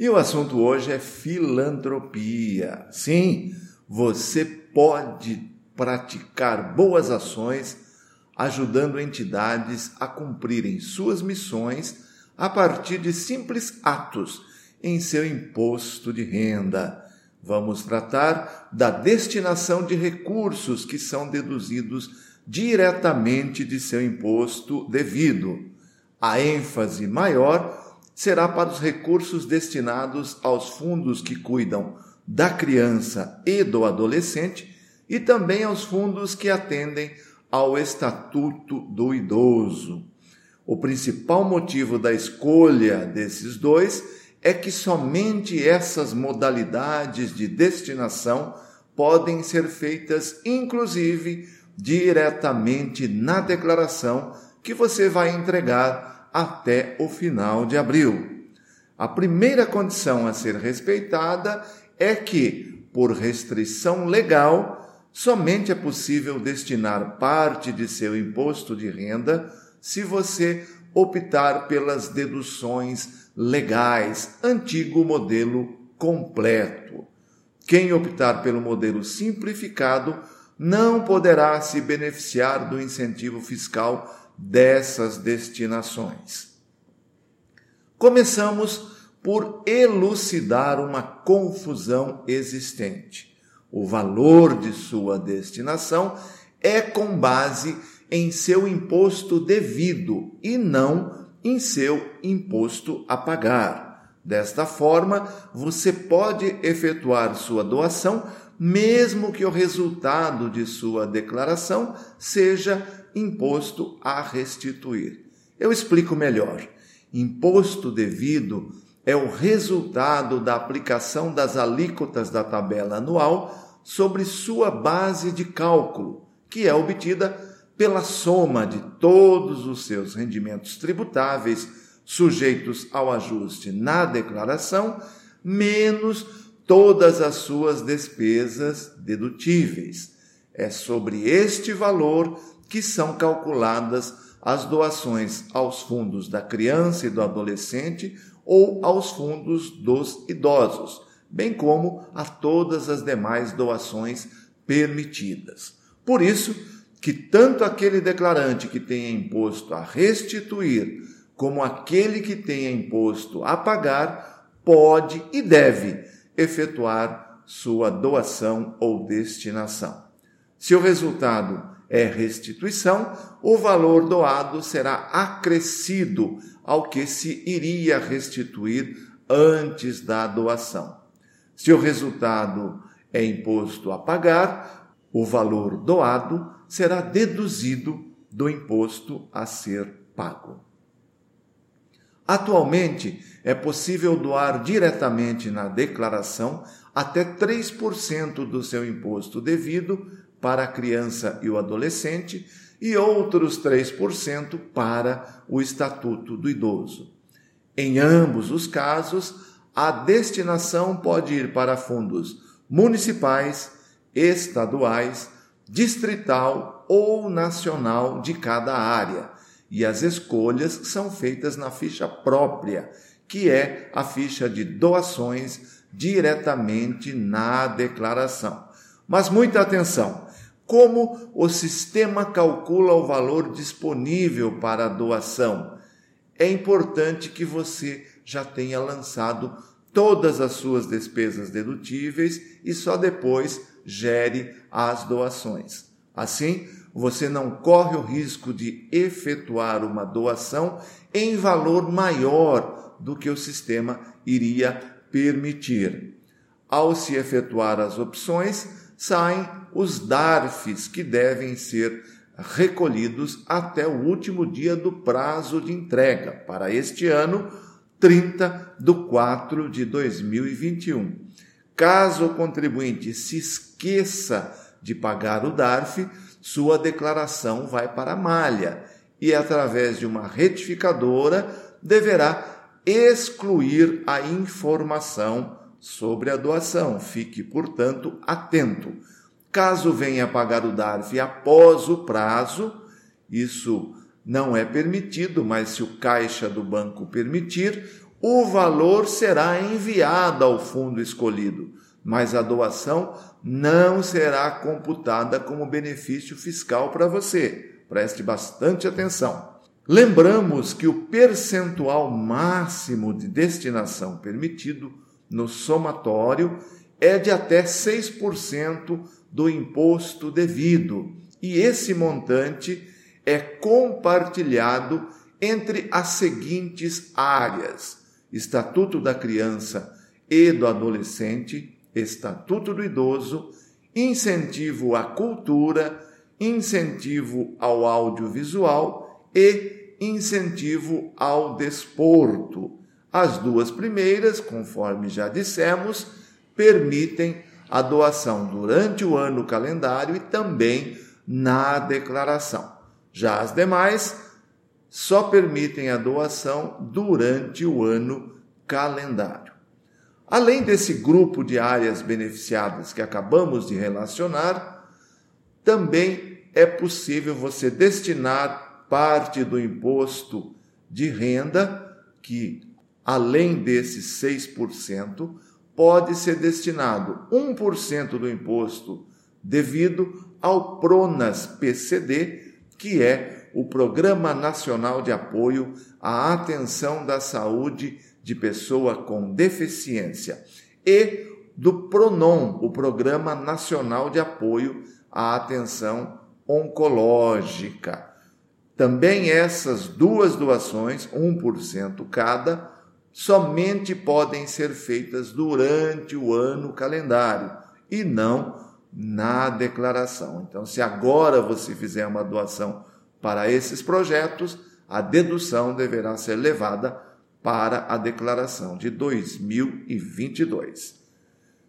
E o assunto hoje é filantropia. Sim, você pode praticar boas ações ajudando entidades a cumprirem suas missões a partir de simples atos em seu imposto de renda. Vamos tratar da destinação de recursos que são deduzidos diretamente de seu imposto devido. A ênfase maior será para os recursos destinados aos fundos que cuidam da criança e do adolescente e também aos fundos que atendem ao Estatuto do Idoso. O principal motivo da escolha desses dois é que somente essas modalidades de destinação podem ser feitas, inclusive, diretamente na declaração que você vai entregar até o final de abril. A primeira condição a ser respeitada é que, por restrição legal, somente é possível destinar parte de seu imposto de renda se você optar pelas deduções legais, antigo modelo completo. Quem optar pelo modelo simplificado não poderá se beneficiar do incentivo fiscal dessas destinações. Começamos por elucidar uma confusão existente. O valor de sua destinação é com base em seu imposto devido e não em seu imposto a pagar. Desta forma, você pode efetuar sua doação mesmo que o resultado de sua declaração seja imposto a restituir. Eu explico melhor. Imposto devido é o resultado da aplicação das alíquotas da tabela anual sobre sua base de cálculo, que é obtida pela soma de todos os seus rendimentos tributáveis sujeitos ao ajuste na declaração, menos todas as suas despesas dedutíveis. É sobre este valor que são calculadas as doações aos fundos da criança e do adolescente ou aos fundos dos idosos, bem como a todas as demais doações permitidas. Por isso, que tanto aquele declarante que tenha imposto a restituir, como aquele que tenha imposto a pagar, pode e deve efetuar sua doação ou destinação. Se o resultado é restituição, o valor doado será acrescido ao que se iria restituir antes da doação. Se o resultado é imposto a pagar, o valor doado será deduzido do imposto a ser pago. Atualmente, é possível doar diretamente na declaração até 3% do seu imposto devido para a criança e o adolescente e outros 3% para o Estatuto do Idoso. Em ambos os casos, a destinação pode ir para fundos municipais, estaduais, distrital ou nacional de cada área, e as escolhas são feitas na ficha própria, que é a ficha de doações diretamente na declaração. Mas muita atenção! Como o sistema calcula o valor disponível para a doação? É importante que você já tenha lançado todas as suas despesas dedutíveis e só depois gere as doações. Assim, você não corre o risco de efetuar uma doação em valor maior do que o sistema iria permitir. Ao se efetuar as opções, saem os DARFs que devem ser recolhidos até o último dia do prazo de entrega, para este ano, 30 de 4 de 2021. Caso o contribuinte se esqueça de pagar o DARF, sua declaração vai para a malha e, através de uma retificadora, deverá excluir a informação sobre a doação. Fique, portanto, atento. Caso venha pagar o DARF após o prazo, isso não é permitido, mas se o caixa do banco permitir, o valor será enviado ao fundo escolhido, mas a doação não será computada como benefício fiscal para você. Preste bastante atenção. Lembramos que o percentual máximo de destinação permitido no somatório é de até 6% do imposto devido, e esse montante é compartilhado entre as seguintes áreas: Estatuto da Criança e do Adolescente, Estatuto do Idoso, incentivo à cultura, incentivo ao audiovisual e incentivo ao desporto. As duas primeiras, conforme já dissemos, permitem a doação durante o ano calendário e também na declaração. Já as demais só permitem a doação durante o ano calendário. Além desse grupo de áreas beneficiadas que acabamos de relacionar, também é possível você destinar parte do imposto de renda, que além desses 6%, pode ser destinado 1% do imposto devido ao PRONAS PCD, que é o Programa Nacional de Apoio à Atenção da Saúde de Pessoa com Deficiência, e do PRONON, o Programa Nacional de Apoio à Atenção Oncológica. Também essas duas doações, 1% cada, somente podem ser feitas durante o ano calendário e não na declaração. Então, se agora você fizer uma doação para esses projetos, a dedução deverá ser levada para a declaração de 2022.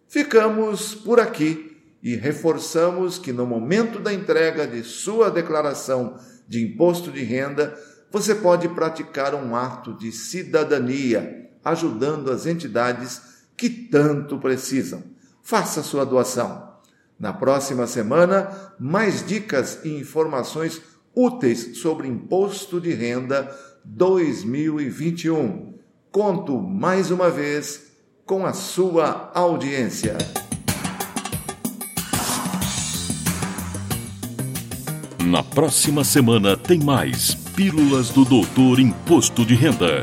Ficamos por aqui e reforçamos que no momento da entrega de sua declaração de imposto de renda, você pode praticar um ato de cidadania, ajudando as entidades que tanto precisam. Faça sua doação. Na próxima semana, mais dicas e informações úteis sobre imposto de renda 2021. Conto mais uma vez com a sua audiência. Na próxima semana tem mais Pílulas do Doutor Imposto de Renda.